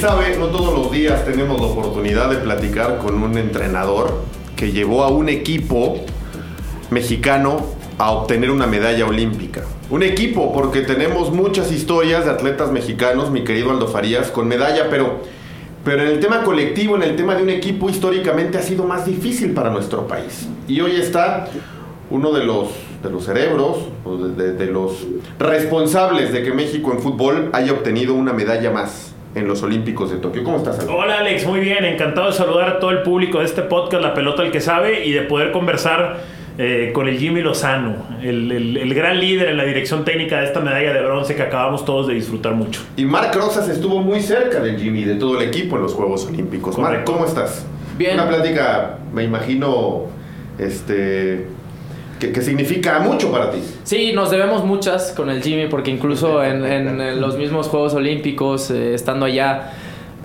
Sabe, no todos los días tenemos la oportunidad de platicar con un entrenador que llevó a un equipo mexicano a obtener una medalla olímpica. Un equipo, porque tenemos muchas historias de atletas mexicanos, mi querido Aldo Farías, con medalla, pero, pero en el tema colectivo, en el tema de un equipo, históricamente ha sido más difícil para nuestro país. Y hoy está uno de los, de los cerebros, de, de los responsables de que México en fútbol haya obtenido una medalla más en los Olímpicos de Tokio. ¿Cómo estás, Alex? Hola, Alex. Muy bien. Encantado de saludar a todo el público de este podcast, La Pelota el que sabe, y de poder conversar eh, con el Jimmy Lozano, el, el, gran líder en la dirección técnica de esta medalla de bronce que acabamos todos de disfrutar mucho. Y Marc Rosas estuvo muy cerca del Jimmy, de todo el equipo en los Juegos Olímpicos. Marc, ¿cómo estás? Bien. Una plática, me imagino, este que, significa mucho para ti. Sí, nos debemos muchas con el Jimmy, porque incluso en, en los mismos Juegos Olímpicos, eh, estando allá,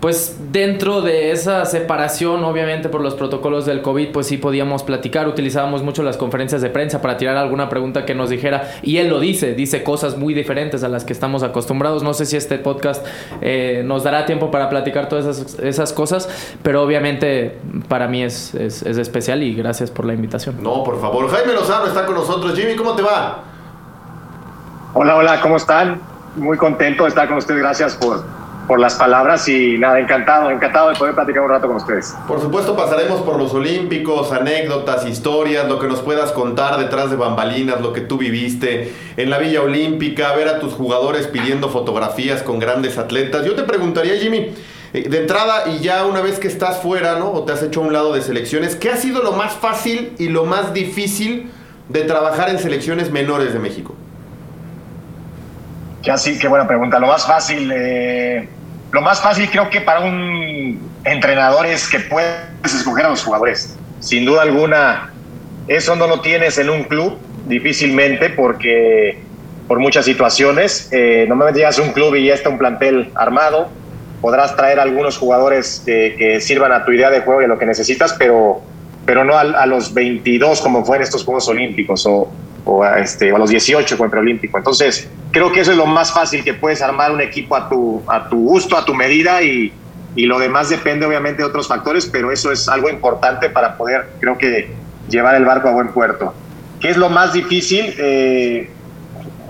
pues dentro de esa separación, obviamente por los protocolos del COVID, pues sí podíamos platicar, utilizábamos mucho las conferencias de prensa para tirar alguna pregunta que nos dijera, y él lo dice, dice cosas muy diferentes a las que estamos acostumbrados. No sé si este podcast eh, nos dará tiempo para platicar todas esas, cosas, pero obviamente para mí es, es, es especial y gracias por la invitación. No, por favor. Jaime Lozano está con nosotros. Jimmy, ¿cómo te va? Hola, hola, ¿cómo están? Muy contento de estar con ustedes. Gracias por por las palabras y nada, encantado, encantado de poder platicar un rato con ustedes. Por supuesto pasaremos por los Olímpicos, anécdotas, historias, lo que nos puedas contar detrás de bambalinas, lo que tú viviste en la Villa Olímpica, ver a tus jugadores pidiendo fotografías con grandes atletas. Yo te preguntaría, Jimmy, eh, de entrada y ya una vez que estás fuera, ¿no? O te has hecho a un lado de selecciones, ¿qué ha sido lo más fácil y lo más difícil de trabajar en selecciones menores de México? Ya sí, qué buena pregunta. Lo más fácil, eh, lo más fácil creo que para un entrenador es que puedes escoger a los jugadores. Sin duda alguna, eso no lo tienes en un club difícilmente porque por muchas situaciones. Eh, normalmente llegas a un club y ya está un plantel armado. Podrás traer algunos jugadores que, sirvan a tu idea de juego y a lo que necesitas, pero, pero no a, a los 22 como fue en estos Juegos Olímpicos o, o a, este, a los 18 con el preolímpico. Entonces, creo que eso es lo más fácil que puedes armar un equipo a tu, a tu gusto, a tu medida y, y lo demás depende obviamente de otros factores, pero eso es algo importante para poder, creo que, llevar el barco a buen puerto. ¿Qué es lo más difícil? Eh,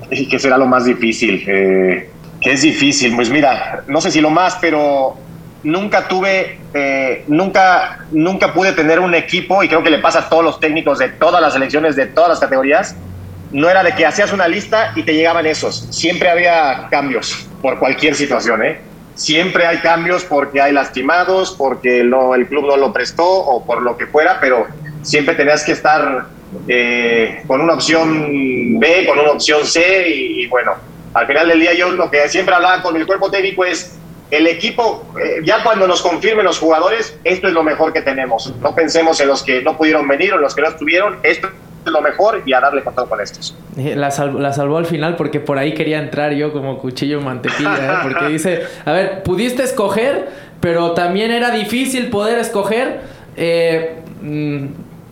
¿Qué será lo más difícil? Eh, ¿Qué es difícil? Pues mira, no sé si lo más, pero nunca tuve, eh, nunca, nunca pude tener un equipo, y creo que le pasa a todos los técnicos de todas las selecciones, de todas las categorías, no era de que hacías una lista y te llegaban esos. Siempre había cambios por cualquier situación, ¿eh? Siempre hay cambios porque hay lastimados, porque no, el club no lo prestó o por lo que fuera, pero siempre tenías que estar eh, con una opción B, con una opción C y, y bueno, al final del día yo lo que siempre hablaba con el cuerpo técnico es el equipo, eh, ya cuando nos confirmen los jugadores, esto es lo mejor que tenemos. No pensemos en los que no pudieron venir o en los que no estuvieron, esto es lo mejor y a darle con todo con estos. Eh, la, la, salvó al final porque por ahí quería entrar yo como cuchillo mantequilla, ¿eh? porque dice, a ver, pudiste escoger, pero también era difícil poder escoger. Eh, mm,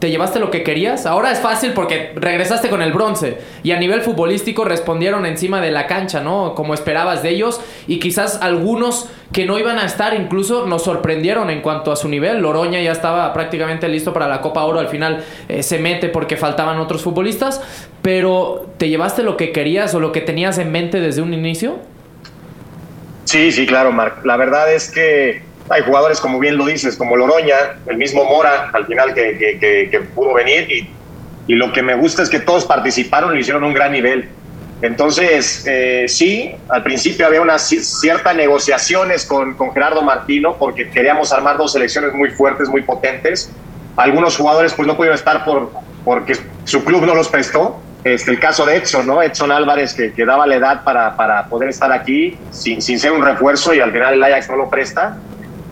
te llevaste lo que querías. Ahora es fácil porque regresaste con el bronce. Y a nivel futbolístico respondieron encima de la cancha, ¿no? Como esperabas de ellos. Y quizás algunos que no iban a estar incluso nos sorprendieron en cuanto a su nivel. Loroña ya estaba prácticamente listo para la Copa Oro. Al final eh, se mete porque faltaban otros futbolistas. Pero ¿te llevaste lo que querías o lo que tenías en mente desde un inicio? Sí, sí, claro, Marc. La verdad es que hay jugadores, como bien lo dices, como Loroña, el mismo Mora, al final que, pudo venir. Y, y, lo que me gusta es que todos participaron y hicieron un gran nivel. Entonces, eh, sí, al principio había unas ciertas negociaciones con, con Gerardo Martino porque queríamos armar dos selecciones muy fuertes, muy potentes. Algunos jugadores pues no pudieron estar por, porque su club no los prestó. este, el caso de Edson, ¿no? Edson Álvarez, que, que daba la edad para, para poder estar aquí sin, sin, ser un refuerzo y al final el Ajax no lo presta.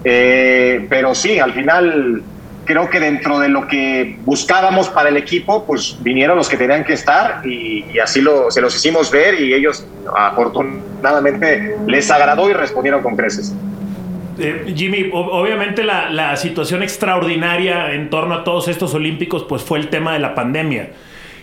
Eh, pero sí, al final creo que dentro de lo que buscábamos para el equipo, pues vinieron los que tenían que estar y, y así lo, se los hicimos ver y ellos afortunadamente les agradó y respondieron con creces. Eh, Jimmy, obviamente la, la, situación extraordinaria en torno a todos estos olímpicos pues fue el tema de la pandemia.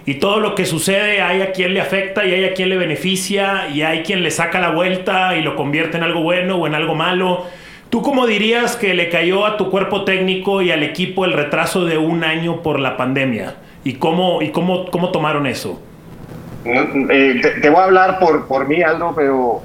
Y todo lo que sucede hay a quien le afecta y hay a quien le beneficia y hay quien le saca la vuelta y lo convierte en algo bueno o en algo malo. ¿Tú cómo dirías que le cayó a tu cuerpo técnico y al equipo el retraso de un año por la pandemia? ¿Y cómo, y cómo, cómo tomaron eso? Eh, te, te, voy a hablar por, por mí, Aldo, pero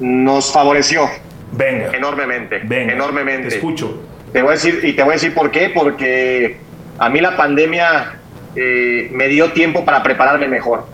nos favoreció. Venga. Enormemente. Venga. Enormemente. Te escucho. Te voy a decir, y te voy a decir por qué, porque a mí la pandemia eh, me dio tiempo para prepararme mejor.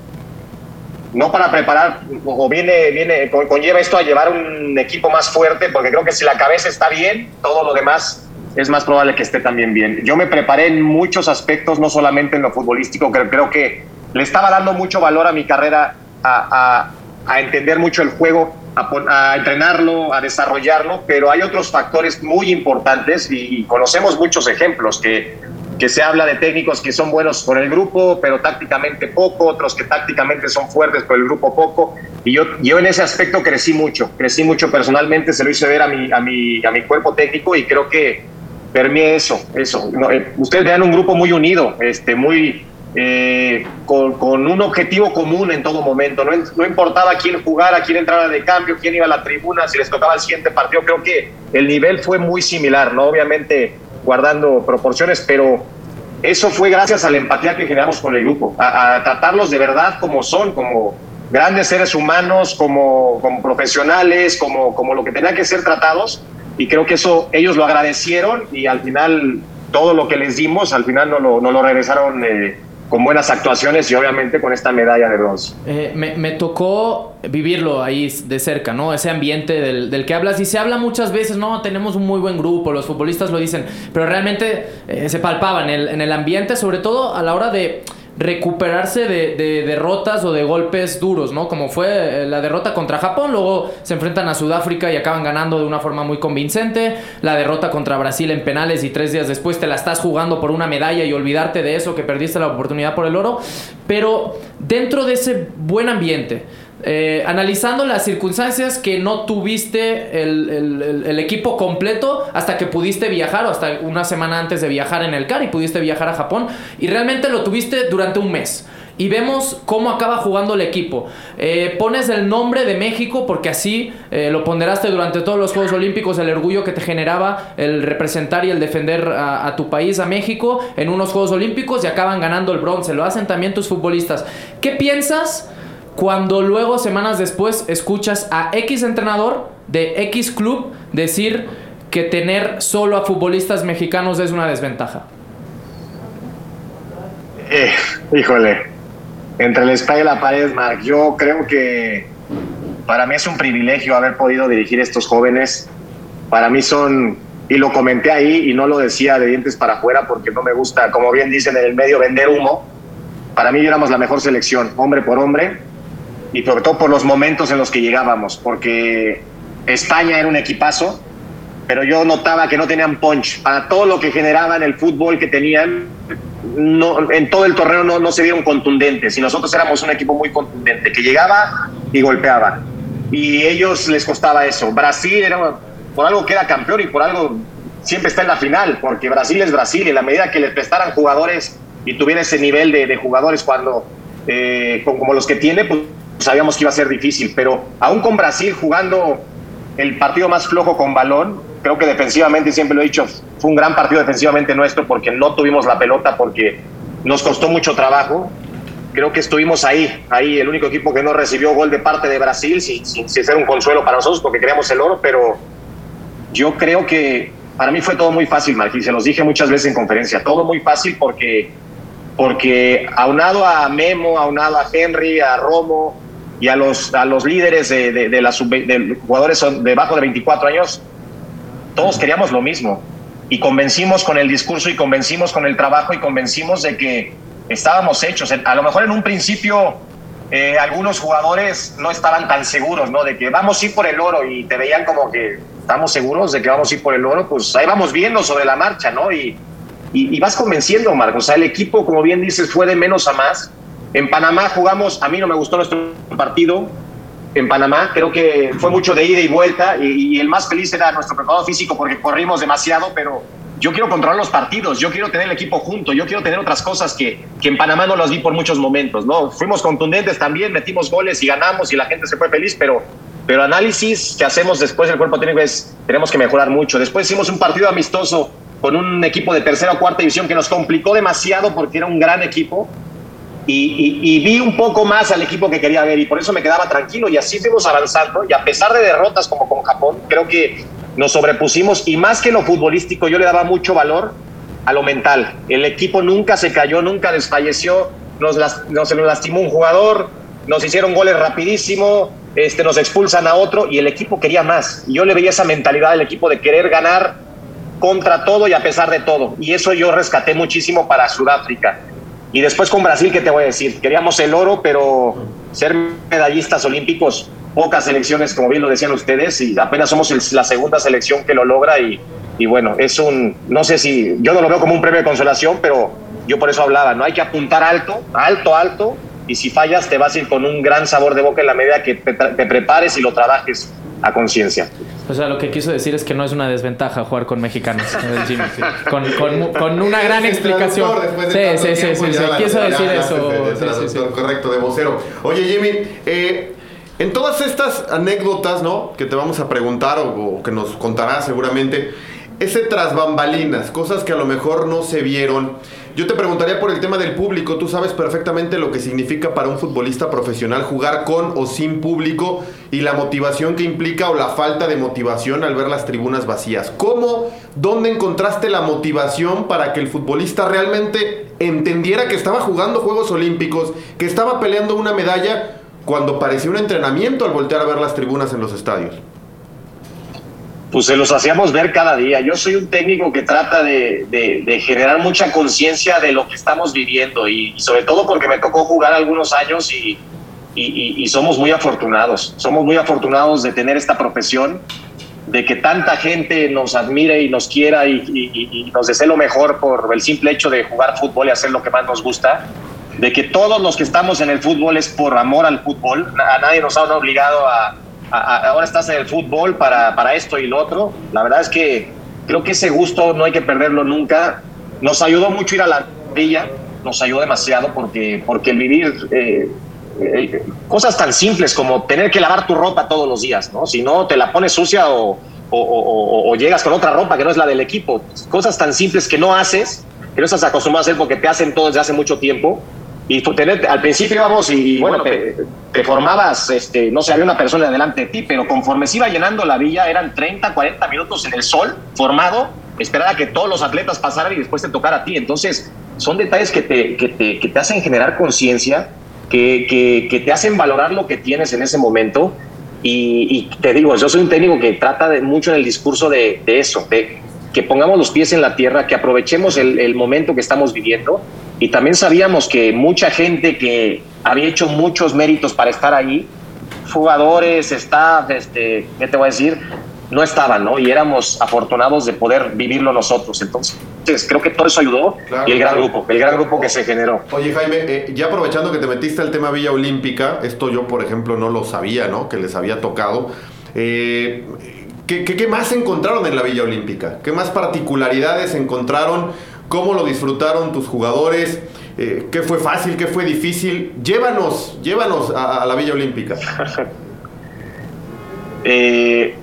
No para preparar, o viene, viene, conlleva esto a llevar un equipo más fuerte, porque creo que si la cabeza está bien, todo lo demás es más probable que esté también bien. Yo me preparé en muchos aspectos, no solamente en lo futbolístico, creo, creo que le estaba dando mucho valor a mi carrera, a, a, entender mucho el juego, a, a, entrenarlo, a desarrollarlo, pero hay otros factores muy importantes y conocemos muchos ejemplos que que se habla de técnicos que son buenos con el grupo, pero tácticamente poco, otros que tácticamente son fuertes con el grupo poco. Y yo, yo en ese aspecto crecí mucho, crecí mucho personalmente, se lo hice ver a mi, a mi, a mi cuerpo técnico y creo que permeé eso, eso. No, eh, ustedes vean un grupo muy unido, este, muy, eh, con, con, un objetivo común en todo momento. No, no, importaba quién jugara, quién entrara de cambio, quién iba a la tribuna, si les tocaba el siguiente partido. Creo que el nivel fue muy similar, ¿no? Obviamente guardando proporciones, pero eso fue gracias a la empatía que generamos con el grupo, a, tratarlos de verdad como son, como grandes seres humanos, como, profesionales, como, lo que tenían que ser tratados. Y creo que eso ellos lo agradecieron y al final todo lo que les dimos, al final no lo, no lo regresaron eh, con buenas actuaciones y obviamente con esta medalla de bronce. Eh, me, tocó vivirlo ahí de cerca, ¿no? Ese ambiente del, del, que hablas y se habla muchas veces, no, tenemos un muy buen grupo, los futbolistas lo dicen, pero realmente eh, se palpaba el, en el ambiente, sobre todo a la hora de recuperarse de, de, derrotas o de golpes duros, ¿no? Como fue la derrota contra Japón, luego se enfrentan a Sudáfrica y acaban ganando de una forma muy convincente, la derrota contra Brasil en penales y tres días después te la estás jugando por una medalla y olvidarte de eso, que perdiste la oportunidad por el oro, pero dentro de ese buen ambiente, eh, analizando las circunstancias que no tuviste el, equipo completo hasta que pudiste viajar o hasta una semana antes de viajar en el CAR y pudiste viajar a Japón y realmente lo tuviste durante un mes. Y vemos cómo acaba jugando el equipo. Eh, pones el nombre de México porque así eh, lo ponderaste durante todos los Juegos Olímpicos, el orgullo que te generaba el representar y el defender a, a tu país, a México, en unos Juegos Olímpicos y acaban ganando el bronce. Lo hacen también tus futbolistas. ¿Qué piensas? Cuando luego semanas después escuchas a X entrenador de X club decir que tener solo a futbolistas mexicanos es una desventaja? Eh, híjole, entre el espada y la pared, Mark, yo creo que para mí es un privilegio haber podido dirigir a estos jóvenes. Para mí son, y lo comenté ahí y no lo decía de dientes para afuera porque no me gusta, como bien dicen en el medio, vender humo. Para mí éramos la mejor selección, hombre por hombre, y sobre todo por los momentos en los que llegábamos, porque España era un equipazo, pero yo notaba que no tenían punch. Para todo lo que generaban el fútbol que tenían, no, en todo el torneo no, no se vieron contundentes. Y nosotros éramos un equipo muy contundente, que llegaba y golpeaba. Y ellos les costaba eso. Brasil era por algo que era campeón y por algo siempre está en la final, porque Brasil es Brasil. Y la medida que les prestaran jugadores y tuviera ese nivel de, de jugadores cuando, eh, como los que tiene, pues sabíamos que iba a ser difícil, pero aún con Brasil jugando el partido más flojo con balón, creo que defensivamente, siempre lo he dicho, fue un gran partido defensivamente nuestro porque no tuvimos la pelota, porque nos costó mucho trabajo. Creo que estuvimos ahí, ahí el único equipo que no recibió gol de parte de Brasil, sin, sin, sin ser un consuelo para nosotros porque queríamos el oro, pero yo creo que para mí fue todo muy fácil, Marquín, se los dije muchas veces en conferencia, todo muy fácil porque, porque aunado a Memo, aunado a Henry, a Romo, y a los, a los líderes de, de, de, la sub, de jugadores debajo de 24 años, todos queríamos lo mismo. Y convencimos con el discurso y convencimos con el trabajo y convencimos de que estábamos hechos. A lo mejor en un principio eh, algunos jugadores no estaban tan seguros, ¿no? De que vamos a ir por el oro y te veían como que estamos seguros de que vamos a ir por el oro, pues ahí vamos viendo sobre la marcha, ¿no? Y, y, vas convenciendo, Marcos. O sea, el equipo, como bien dices, fue de menos a más. En Panamá jugamos, a mí no me gustó nuestro partido. En Panamá creo que fue mucho de ida y vuelta y, y el más feliz era nuestro preparador físico porque corrimos demasiado, pero yo quiero controlar los partidos, yo quiero tener el equipo junto, yo quiero tener otras cosas que, que en Panamá no las vi por muchos momentos, ¿no? Fuimos contundentes también, metimos goles y ganamos y la gente se fue feliz, pero, pero análisis que hacemos después del cuerpo técnico es, tenemos que mejorar mucho. Después hicimos un partido amistoso con un equipo de tercera o cuarta división que nos complicó demasiado porque era un gran equipo. Y, y, vi un poco más al equipo que quería ver y por eso me quedaba tranquilo y así fuimos avanzando y a pesar de derrotas como con Japón, creo que nos sobrepusimos y más que lo futbolístico, yo le daba mucho valor a lo mental. El equipo nunca se cayó, nunca desfalleció, nos, nos, lastimó un jugador, nos hicieron goles rapidísimo, este, nos expulsan a otro y el equipo quería más. yo le veía esa mentalidad del equipo de querer ganar contra todo y a pesar de todo. Y eso yo rescaté muchísimo para Sudáfrica. Y después con Brasil, ¿qué te voy a decir? Queríamos el oro, pero ser medallistas olímpicos pocas selecciones, como bien lo decían ustedes, y apenas somos la segunda selección que lo logra y, bueno, es un, no sé si, yo no lo veo como un premio de consolación, pero yo por eso hablaba, no hay que apuntar alto, alto, alto, y si fallas te vas a ir con un gran sabor de boca en la medida que te, prepares y lo trabajes a conciencia. O sea, lo que quiso decir es que no es una desventaja jugar con mexicanos con, con, con, una gran explicación. Sí, sí, sí, sí, sí, quiso decir eso. correcto, de vocero. Oye, Jimmy, eh, en todas estas anécdotas, ¿no? Que te vamos a preguntar o, que nos contarás seguramente, ese tras bambalinas, cosas que a lo mejor no se vieron. Yo te preguntaría por el tema del público. Tú sabes perfectamente lo que significa para un futbolista profesional jugar con o sin público y la motivación que implica o la falta de motivación al ver las tribunas vacías. ¿Cómo, dónde encontraste la motivación para que el futbolista realmente entendiera que estaba jugando Juegos Olímpicos, que estaba peleando una medalla? cuando parecía un entrenamiento al voltear a ver las tribunas en los estadios? Pues se los hacíamos ver cada día. Yo soy un técnico que trata de, generar mucha conciencia de lo que estamos viviendo y, sobre todo porque me tocó jugar algunos años y, y, somos muy afortunados. Somos muy afortunados de tener esta profesión, de que tanta gente nos admire y nos quiera y, nos desee lo mejor por el simple hecho de jugar fútbol y hacer lo que más nos gusta de que todos los que estamos en el fútbol es por amor al fútbol. A nadie nos ha obligado a, ahora estás en el fútbol para, para, esto y lo otro. La verdad es que creo que ese gusto no hay que perderlo nunca. Nos ayudó mucho ir a la villa, nos ayudó demasiado porque, porque el vivir eh, eh, cosas tan simples como tener que lavar tu ropa todos los días, ¿no? Si no, te la pones sucia o, o, o, llegas con otra ropa que no es la del equipo. Cosas tan simples que no haces, que no estás acostumbrado a hacer porque te hacen todo desde hace mucho tiempo y tener, al principio íbamos y, bueno, te, formabas, este, no sé, había una persona delante de ti, pero conforme se iba llenando la villa, eran 30, 40 minutos en el sol, formado, esperar a que todos los atletas pasaran y después te tocara a ti. Entonces, son detalles que te, que te, que te hacen generar conciencia, que, que, que, te hacen valorar lo que tienes en ese momento. Y, y, te digo, yo soy un técnico que trata de, mucho en el discurso de, de eso, de que pongamos los pies en la tierra, que aprovechemos el, el momento que estamos viviendo y también sabíamos que mucha gente que había hecho muchos méritos para estar ahí, jugadores, staff, este, ¿qué te voy a decir? No estaban, ¿no? Y éramos afortunados de poder vivirlo nosotros. Entonces, creo que todo eso ayudó y el gran grupo, el gran grupo que se generó. Oye, Jaime, eh, ya aprovechando que te metiste al tema Villa Olímpica, esto yo, por ejemplo, no lo sabía, ¿no? Que les había tocado. Eh, ¿qué, qué, qué más encontraron en la Villa Olímpica? ¿Qué más particularidades encontraron? ¿Cómo lo disfrutaron tus jugadores? Eh, ¿Qué fue fácil? ¿Qué fue difícil? Llévanos, llévanos a, la Villa Olímpica. Eh,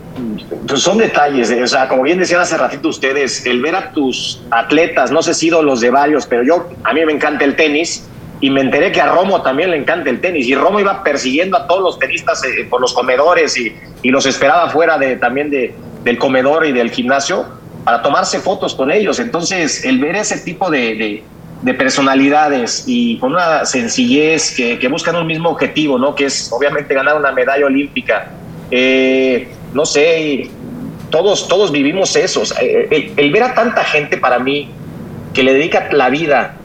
pues son detalles, eh, o sea, como bien decían hace ratito ustedes, el ver a tus atletas, no sé si los de varios, pero yo, a mí me encanta el tenis, y me enteré que a Romo también le encanta el tenis y Romo iba persiguiendo a todos los tenistas por los comedores y, los esperaba fuera de, también de, del comedor y del gimnasio para tomarse fotos con ellos. Entonces, el ver ese tipo de, de, personalidades y con una sencillez que, que, buscan un mismo objetivo, ¿no? Que es obviamente ganar una medalla olímpica. Eh, no sé, todos, todos vivimos eso. el, ver a tanta gente para mí que le dedica la vida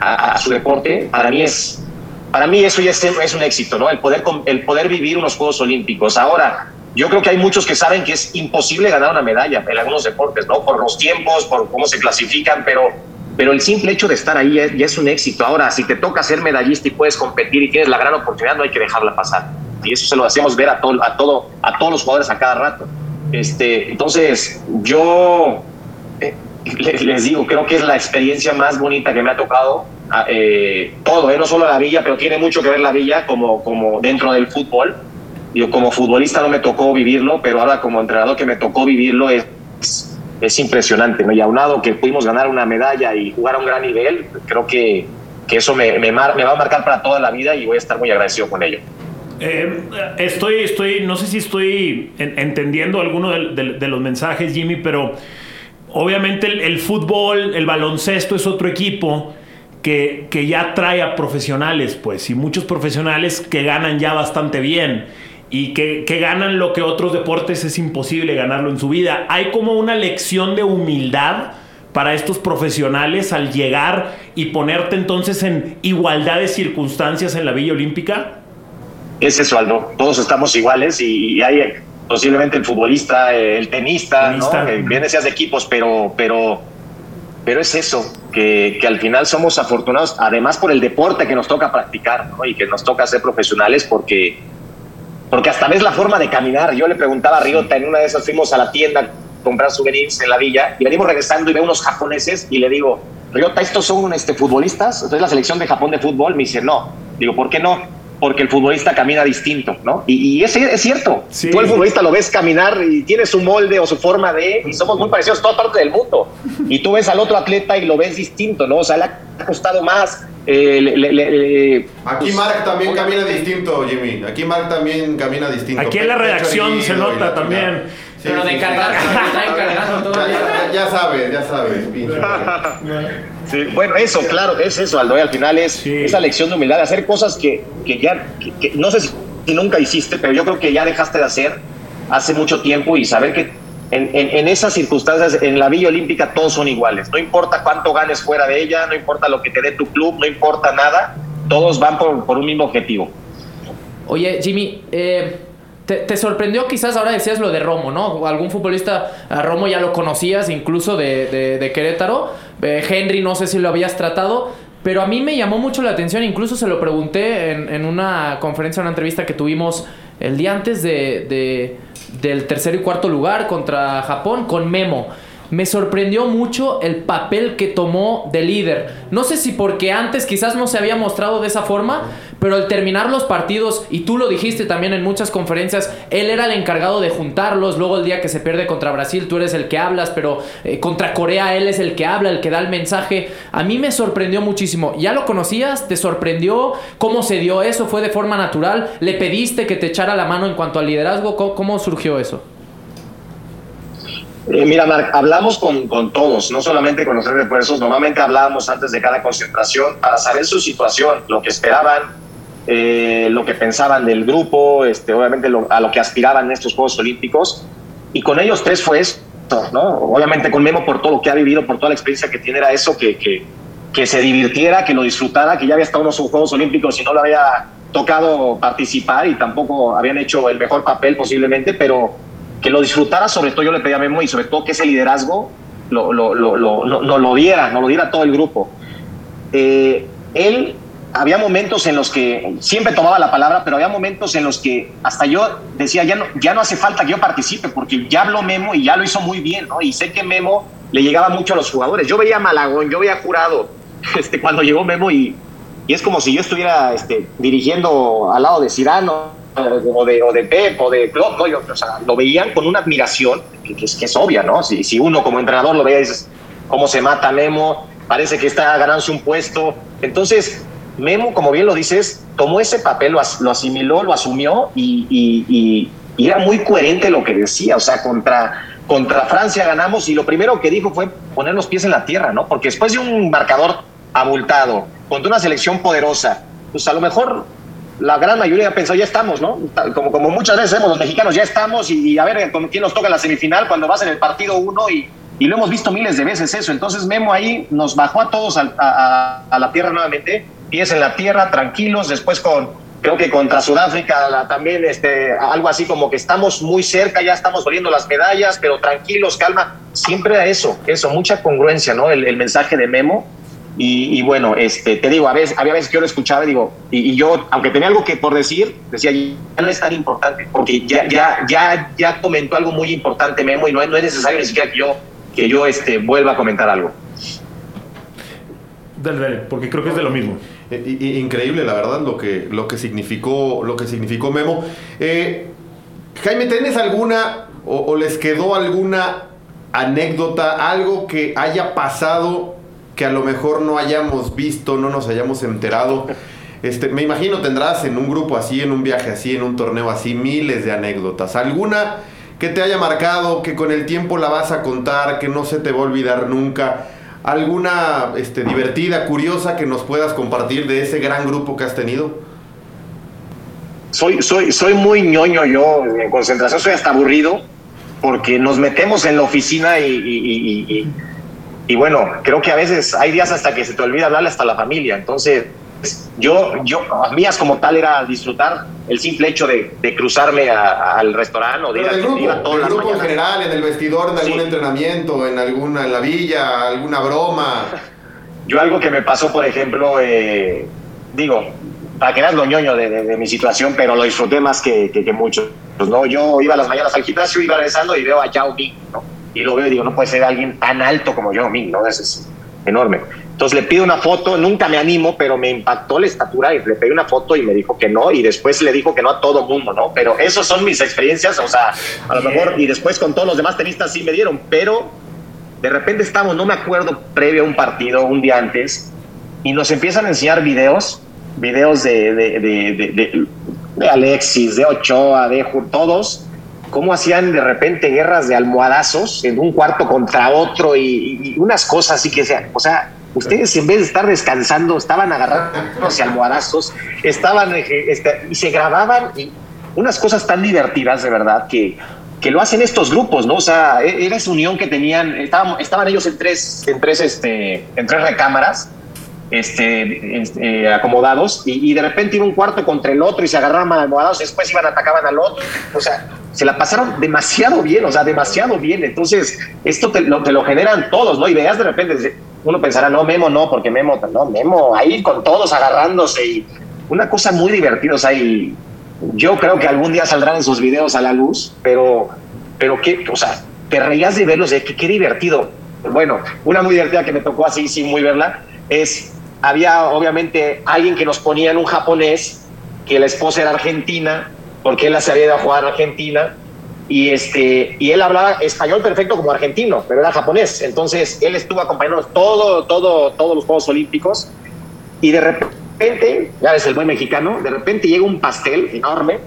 a, su deporte, para mí es, para mí eso ya es, es, un éxito, ¿no? El poder, el poder vivir unos Juegos Olímpicos. Ahora, yo creo que hay muchos que saben que es imposible ganar una medalla en algunos deportes, ¿no? Por los tiempos, por cómo se clasifican, pero, pero el simple hecho de estar ahí ya, es un éxito. Ahora, si te toca ser medallista y puedes competir y tienes la gran oportunidad, no hay que dejarla pasar. Y eso se lo hacemos ver a, todo, a, todo, a todos los jugadores a cada rato. Este, entonces, yo eh, les, digo, creo que es la experiencia más bonita que me ha tocado. Ah, eh, todo, eh, no solo la villa, pero tiene mucho que ver la villa como, como dentro del fútbol. Yo como futbolista no me tocó vivirlo, pero ahora como entrenador que me tocó vivirlo es, es, impresionante. ¿no? Y aunado que pudimos ganar una medalla y jugar a un gran nivel, creo que, que eso me, me, me va a marcar para toda la vida y voy a estar muy agradecido con ello. Eh, estoy, estoy, no sé si estoy entendiendo alguno de, los mensajes, Jimmy, pero obviamente el, fútbol, el baloncesto es otro equipo que, que, ya trae a profesionales, pues, y muchos profesionales que ganan ya bastante bien y que, que ganan lo que otros deportes es imposible ganarlo en su vida. Hay como una lección de humildad para estos profesionales al llegar y ponerte entonces en igualdad de circunstancias en la Villa Olímpica es eso, Aldo. Todos estamos iguales y, hay posiblemente el futbolista, el tenista, ¿no? bien seas de equipos, pero, pero, pero es eso, que, que, al final somos afortunados, además por el deporte que nos toca practicar ¿no? y que nos toca ser profesionales, porque, porque hasta ves la forma de caminar. Yo le preguntaba a Riota, en una de esas fuimos a la tienda a comprar souvenirs en la villa y venimos regresando y veo unos japoneses y le digo, Riota, ¿estos son este, futbolistas? Entonces la selección de Japón de fútbol me dice, no. Digo, ¿por qué no? porque el futbolista camina distinto, ¿no? Y, y es, es, cierto. Tú el futbolista lo ves caminar y tiene su molde o su forma de, y somos muy parecidos toda parte del mundo. Y tú ves al otro atleta y lo ves distinto, ¿no? O sea, le ha costado más. Eh, Aquí Mark también camina distinto, Jimmy. Aquí Mark también camina distinto. Aquí en la redacción se nota también. Pero de cargar, todo ya, ya, sabes, ya sabes. Sí, bueno, eso, claro, es eso, Aldo. Al final es esa lección de humildad, de hacer cosas que, que ya, que, no sé si, nunca hiciste, pero yo creo que ya dejaste de hacer hace mucho tiempo y saber que en, en, esas circunstancias, en la Villa Olímpica, todos son iguales. No importa cuánto ganes fuera de ella, no importa lo que te dé tu club, no importa nada, todos van por, por un mismo objetivo. Oye, Jimmy, eh, te, sorprendió quizás, ahora decías lo de Romo, ¿no? Algún futbolista, a Romo ya lo conocías incluso de, de, Querétaro. Eh, Henry no sé si lo habías tratado, pero a mí me llamó mucho la atención, incluso se lo pregunté en, en una conferencia, una entrevista que tuvimos el día antes de, del tercer y cuarto lugar contra Japón con Memo me sorprendió mucho el papel que tomó de líder. No sé si porque antes quizás no se había mostrado de esa forma, pero al terminar los partidos, y tú lo dijiste también en muchas conferencias, él era el encargado de juntarlos. Luego el día que se pierde contra Brasil, tú eres el que hablas, pero eh, contra Corea él es el que habla, el que da el mensaje. A mí me sorprendió muchísimo. ¿Ya lo conocías? ¿Te sorprendió? ¿Cómo se dio eso? ¿Fue de forma natural? ¿Le pediste que te echara la mano en cuanto al liderazgo? cómo surgió eso? Eh, mira, Marc, hablamos con, con, todos, no solamente con los tres refuerzos, normalmente hablábamos antes de cada concentración para saber su situación, lo que esperaban, eh, lo que pensaban del grupo, este, obviamente a lo que aspiraban en estos Juegos Olímpicos. Y con ellos tres fue eso, ¿no? Obviamente con Memo por todo lo que ha vivido, por toda la experiencia que tiene, era eso, que, que, que se divirtiera, que lo disfrutara, que ya había estado en los Juegos Olímpicos y no lo había tocado participar y tampoco habían hecho el mejor papel posiblemente, pero que lo disfrutara, sobre todo yo le pedí a Memo y sobre todo que ese liderazgo lo, lo, lo, lo, lo diera, no lo diera todo el grupo. Eh, él, había momentos en los que siempre tomaba la palabra, pero había momentos en los que hasta yo decía, ya no, ya no hace falta que yo participe, porque ya habló Memo y ya lo hizo muy bien, ¿no? Y sé que Memo le llegaba mucho a los jugadores. Yo veía a Malagón, yo veía a Jurado, este, cuando llegó Memo y, y es como si yo estuviera este, dirigiendo al lado de Cirano o de, o de Pep o de Klopp, ¿no? o sea, lo veían con una admiración que, es, que es, obvia, ¿no? Si, si, uno como entrenador lo veía y dices, ¿cómo se mata Memo? Parece que está ganándose un puesto. Entonces, Memo, como bien lo dices, tomó ese papel, lo, lo asimiló, lo asumió y, y, y, era muy coherente lo que decía. O sea, contra, contra Francia ganamos y lo primero que dijo fue poner los pies en la tierra, ¿no? Porque después de un marcador abultado, contra una selección poderosa, pues a lo mejor la gran mayoría pensó, ya estamos, ¿no? Como, como muchas veces vemos los mexicanos, ya estamos y, a ver con quién nos toca la semifinal cuando vas en el partido uno y, Y lo hemos visto miles de veces eso. Entonces Memo ahí nos bajó a todos a, a la tierra nuevamente, pies en la tierra, tranquilos, después con creo que contra Sudáfrica también este, algo así como que estamos muy cerca, ya estamos volviendo las medallas, pero tranquilos, calma. Siempre era eso, eso, mucha congruencia, ¿no? El, mensaje de Memo. Y, bueno, este, te digo, a veces, había veces que yo lo escuchaba y digo, y, yo, aunque tenía algo que por decir, decía, ya no es tan importante, porque ya, ya, ya, ya comentó algo muy importante Memo y no, no es necesario ni siquiera que yo, que yo este, vuelva a comentar algo. Dale, porque creo que es de lo mismo. Eh, increíble, la verdad, lo que, lo que, significó, lo que significó Memo. Eh, Jaime, ¿tienes alguna o, les quedó alguna anécdota, algo que haya pasado que a lo mejor no hayamos visto, no nos hayamos enterado? Este, me imagino tendrás en un grupo así, en un viaje así, en un torneo así, miles de anécdotas. ¿Alguna que te haya marcado, que con el tiempo la vas a contar, que no se te va a olvidar nunca? ¿Alguna este, divertida, curiosa que nos puedas compartir de ese gran grupo que has tenido? Soy, soy, soy muy ñoño yo, en concentración soy hasta aburrido, porque nos metemos en la oficina y, y, bueno, creo que a veces hay días hasta que se te olvida hablarle hasta la familia, entonces yo, yo, mías como tal era disfrutar el simple hecho de, cruzarme al restaurante o de ir, a, grupo, el grupo en general, en el vestidor, en algún entrenamiento, en alguna, en la villa, alguna broma. Yo algo que me pasó, por ejemplo, eh, digo, para que veas lo ñoño de, mi situación, pero lo disfruté más que, que, muchos. Pues, ¿no? Yo iba a las mañanas al gimnasio, iba regresando y veo a Yao Ming, ¿no? Y lo veo y digo, no puede ser alguien tan alto como Yao Ming, ¿no? Eso es enorme. Entonces le pido una foto, nunca me animo, pero me impactó la estatura y le pedí una foto y me dijo que no, y después le dijo que no a todo mundo, ¿no? Pero esas son mis experiencias, o sea, a lo mejor, y después con todos los demás tenistas sí me dieron, pero de repente estamos, no me acuerdo, previo a un partido, un día antes, y nos empiezan a enseñar videos, videos de, de, de, de Alexis, de Ochoa, de todos, cómo hacían de repente guerras de almohadazos en un cuarto contra otro y, y unas cosas así que sea, o sea, Ustedes en vez de estar descansando, estaban agarrándose almohadazos, estaban eh, este, y se grababan y unas cosas tan divertidas de verdad que, que lo hacen estos grupos, ¿no? O sea, e, era esa unión que tenían, estaban, estaban ellos en tres, en tres, este, en tres recámaras, este, eh, acomodados, y, de repente iba un cuarto contra el otro y se agarraban almohadados, después iban, atacaban al otro, o sea, se la pasaron demasiado bien, o sea, demasiado bien, entonces esto te lo, generan todos, ¿no? Y veas de repente, uno pensará, no, Memo no, porque Memo, no, Memo ahí con todos agarrándose y una cosa muy divertida, o sea, y yo creo que algún día saldrán esos videos a la luz, pero, pero qué, o sea, te reías de verlos, de que qué divertido. Bueno, una muy divertida que me tocó así, sin muy verla, es, había obviamente alguien que nos ponía en un japonés, que la esposa era argentina, porque él se había ido a jugar a Argentina, y este y él hablaba español perfecto como argentino, pero era japonés. Entonces él estuvo acompañándonos todo, todo, todos los Juegos Olímpicos y de repente, ya ves el buen mexicano, de repente llega un pastel enorme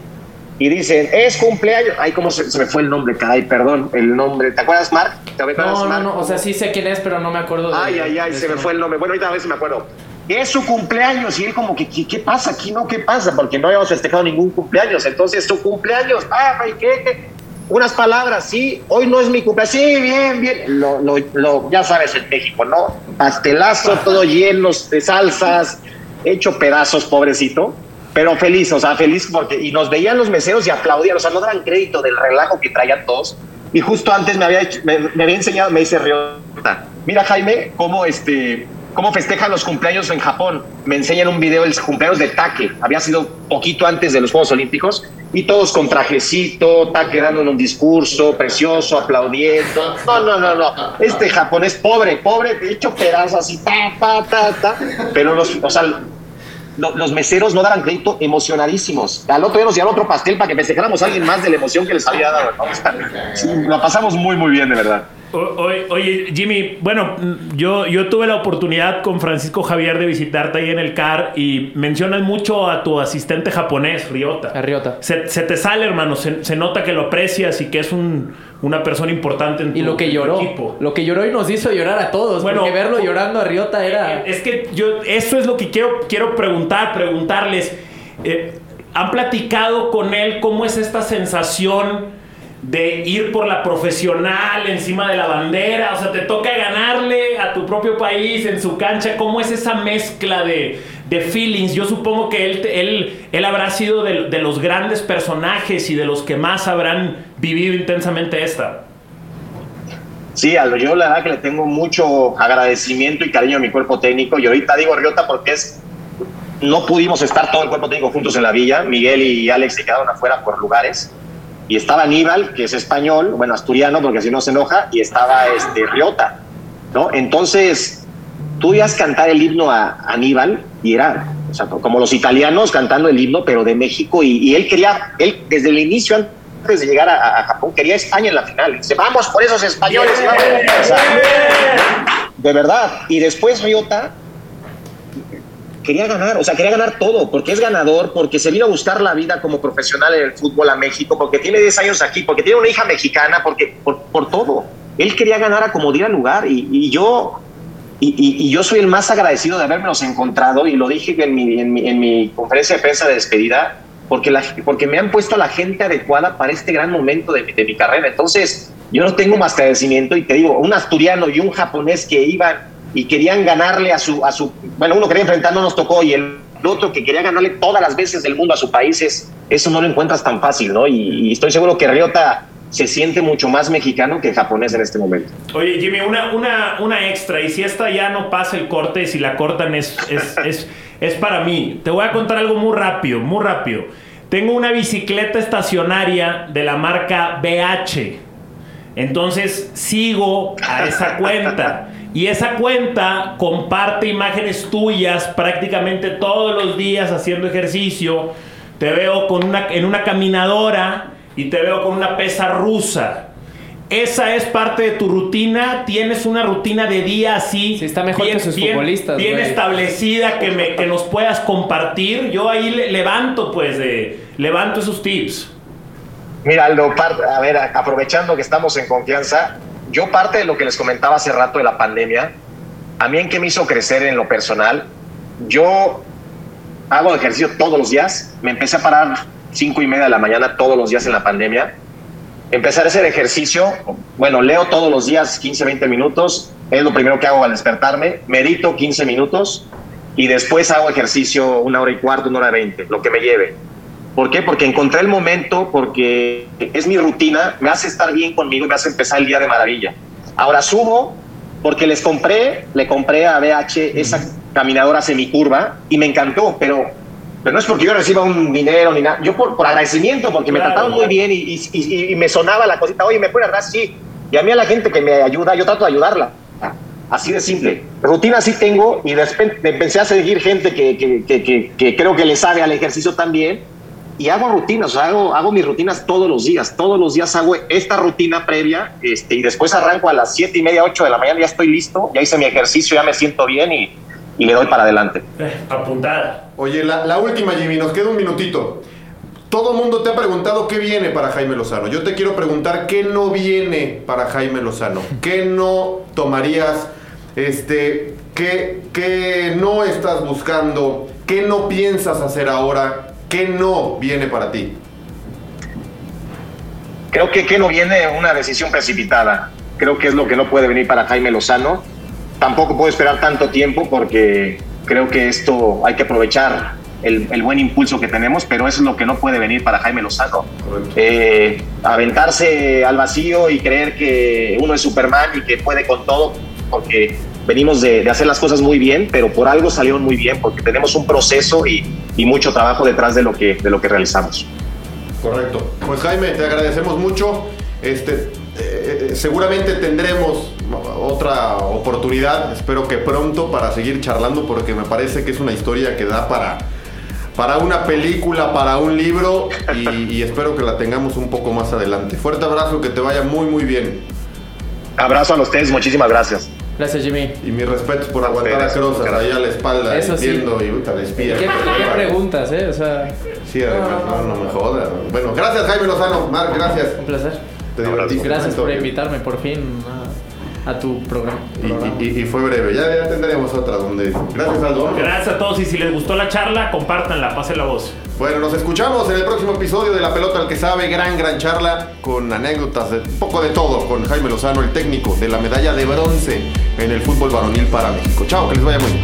y dicen, es cumpleaños. Ay, ¿cómo se, me fue el nombre? Caray, perdón, el nombre. ¿Te acuerdas, Mark? ¿Te acuerdas, no, no, no, o sea, sí sé quién es, pero no me acuerdo. De, ay, ay, ay, se me fue el nombre. Bueno, ahorita a ver si me acuerdo. Es su cumpleaños y él como que, ¿qué, pasa aquí? No, ¿qué pasa? Porque no habíamos festejado ningún cumpleaños. Entonces, su cumpleaños, ah, ¿qué? qué? unas palabras, sí, hoy no es mi cumpleaños, sí, bien, bien, lo, lo, ya sabes en México, ¿no? Pastelazo, todo lleno de salsas, hecho pedazos, pobrecito, pero feliz, o sea, feliz porque, y nos veían los meseros y aplaudían, o sea, no daban crédito del relajo que traían todos, y justo antes me había, me, me había enseñado, me dice Riota, mira Jaime, cómo este, cómo festejan los cumpleaños en Japón. Me enseñan un video del cumpleaños de Take. Había sido poquito antes de los Juegos Olímpicos. Y todos con trajecito, Take dando un discurso precioso, aplaudiendo. No, no, no, no. Este japonés pobre, pobre, de hecho pedazos así, ta, ta, ta, ta. Pero los, o sea, los meseros no daban crédito emocionadísimos. Al otro día nos dieron otro pastel para que festejáramos a alguien más de la emoción que les había dado. lo pasamos muy, muy bien, de verdad. Oye, Jimmy, bueno, yo, yo tuve la oportunidad con Francisco Javier de visitarte ahí en el CAR y mencionas mucho a tu asistente japonés, Ryota. A Ryota. Se, te sale, hermano, se, nota que lo aprecias y que es un, una persona importante en tu, y lo que lloró, equipo. Lo que lloró y nos hizo llorar a todos, bueno, porque verlo llorando a Ryota era... Eh, es que yo, eso es lo que quiero, quiero preguntar, preguntarles. Eh, ¿Han platicado con él cómo es esta sensación de ir por la profesional encima de la bandera, o sea, te toca ganarle a tu propio país en su cancha, ¿cómo es esa mezcla de, de feelings? Yo supongo que él, él, él habrá sido de, de los grandes personajes y de los que más habrán vivido intensamente esta. Sí, yo la verdad que le tengo mucho agradecimiento y cariño a mi cuerpo técnico. Y ahorita digo Riota porque es no pudimos estar todo el cuerpo técnico juntos en la villa. Miguel y Alex se quedaron afuera por lugares. Y estaba Aníbal, que es español, bueno, asturiano, porque si no se enoja, y estaba este, Riota, ¿no? Entonces, tú ibas a cantar el himno a Aníbal y era, o sea, como los italianos cantando el himno, pero de México, y, y él quería, él desde el inicio, antes de llegar a, a, Japón, quería España en la final. Dice, vamos por esos españoles. O sea, de verdad. Y después Riota quería ganar, o sea, quería ganar todo, porque es ganador, porque se vino a buscar la vida como profesional en el fútbol a México, porque tiene 10 años aquí, porque tiene una hija mexicana, porque por, por todo. Él quería ganar a como diera lugar y, y yo y, y, y, yo soy el más agradecido de habermelos encontrado y lo dije en mi, en mi, en mi conferencia de prensa de despedida, porque, la, porque me han puesto a la gente adecuada para este gran momento de, de mi carrera. Entonces, yo no tengo más agradecimiento y te digo, un asturiano y un japonés que iban y querían ganarle a su, a su, bueno, uno quería enfrentar, no nos tocó, y el otro que quería ganarle todas las veces del mundo a su país, es, eso no lo encuentras tan fácil, ¿no? Y, y, estoy seguro que Riota se siente mucho más mexicano que japonés en este momento. Oye, Jimmy, una, una, una extra, y si esta ya no pasa el corte, si la cortan es, es, es, es para mí. Te voy a contar algo muy rápido, muy rápido. Tengo una bicicleta estacionaria de la marca BH. Entonces sigo a esa cuenta. Y esa cuenta comparte imágenes tuyas prácticamente todos los días haciendo ejercicio. Te veo con una, en una caminadora y te veo con una pesa rusa. Esa es parte de tu rutina. Tienes una rutina de día así. Sí, está mejor bien, que sus bien, futbolistas. Bien güey. establecida que, me, que nos puedas compartir. Yo ahí le, levanto, pues, de, levanto esos tips. Mira, Aldo, a ver, aprovechando que estamos en confianza, yo parte de lo que les comentaba hace rato de la pandemia, a mí en qué me hizo crecer en lo personal, yo hago ejercicio todos los días, me empecé a parar cinco y media de la mañana todos los días en la pandemia, empecé a hacer ejercicio, bueno, leo todos los días 15, 20 minutos, es lo primero que hago al despertarme, medito 15 minutos y después hago ejercicio una hora y cuarto, una hora y veinte, lo que me lleve. ¿Por qué? Porque encontré el momento, porque es mi rutina, me hace estar bien conmigo y me hace empezar el día de maravilla. Ahora subo porque les compré, le compré a BH esa caminadora semicurva y me encantó, pero, pero no es porque yo reciba un dinero ni nada, yo por, por agradecimiento, porque claro, me trataron muy bien y, y, y, y, me sonaba la cosita, oye, ¿me puede dar? Sí. Y a mí a la gente que me ayuda, yo trato de ayudarla. Así de simple. Rutina sí tengo y después empecé a seguir gente que, que, que, que creo que le sabe al ejercicio también y hago rutinas, o sea, hago, hago mis rutinas todos los días, todos los días hago esta rutina previa este, y después arranco a las siete y media, 8 de la mañana, ya estoy listo, ya hice mi ejercicio, ya me siento bien y, y le doy para adelante. Eh, apuntada. Oye, la, la, última, Jimmy, nos queda un minutito. Todo el mundo te ha preguntado qué viene para Jaime Lozano. Yo te quiero preguntar qué no viene para Jaime Lozano. ¿Qué no tomarías? Este, ¿qué, ¿Qué no estás buscando? ¿Qué no piensas hacer ahora? ¿Qué no viene para ti? Creo que, que no viene una decisión precipitada. Creo que es lo que no puede venir para Jaime Lozano. Tampoco puedo esperar tanto tiempo porque creo que esto hay que aprovechar el, el buen impulso que tenemos, pero eso es lo que no puede venir para Jaime Lozano. Eh, aventarse al vacío y creer que uno es Superman y que puede con todo, porque venimos de, de, hacer las cosas muy bien, pero por algo salieron muy bien, porque tenemos un proceso y, y, mucho trabajo detrás de lo, que, de lo que realizamos. Correcto. Pues Jaime, te agradecemos mucho. Este, eh, seguramente tendremos otra oportunidad, espero que pronto, para seguir charlando, porque me parece que es una historia que da para, para una película, para un libro, y, y espero que la tengamos un poco más adelante. Fuerte abrazo, que te vaya muy, muy bien. Abrazo a ustedes, muchísimas gracias. Gracias, Jimmy. Y mis respetos por aguantar a Crozas ahí a la espalda, Eso entiendo, sí. y puta, despía. ¿Qué, ¿Qué, preguntas, eh? O sea... Sí, además, no, no me jodas. Bueno, gracias Jaime Lozano. Marc, gracias. Un placer. Te divertiste. Gracias por invitarme por fin a, a tu programa. Y, y- y fue breve. Ya, ya tendremos otra donde. Gracias, Aldo. Gracias a todos y si les gustó la charla, compártanla, pasen la voz. Bueno, nos escuchamos en el próximo episodio de La Pelota al que sabe. Gran, gran charla con anécdotas, de, un poco de todo, con Jaime Lozano, el técnico de la medalla de bronce en el fútbol varonil para México. Chao, que les vaya muy bien.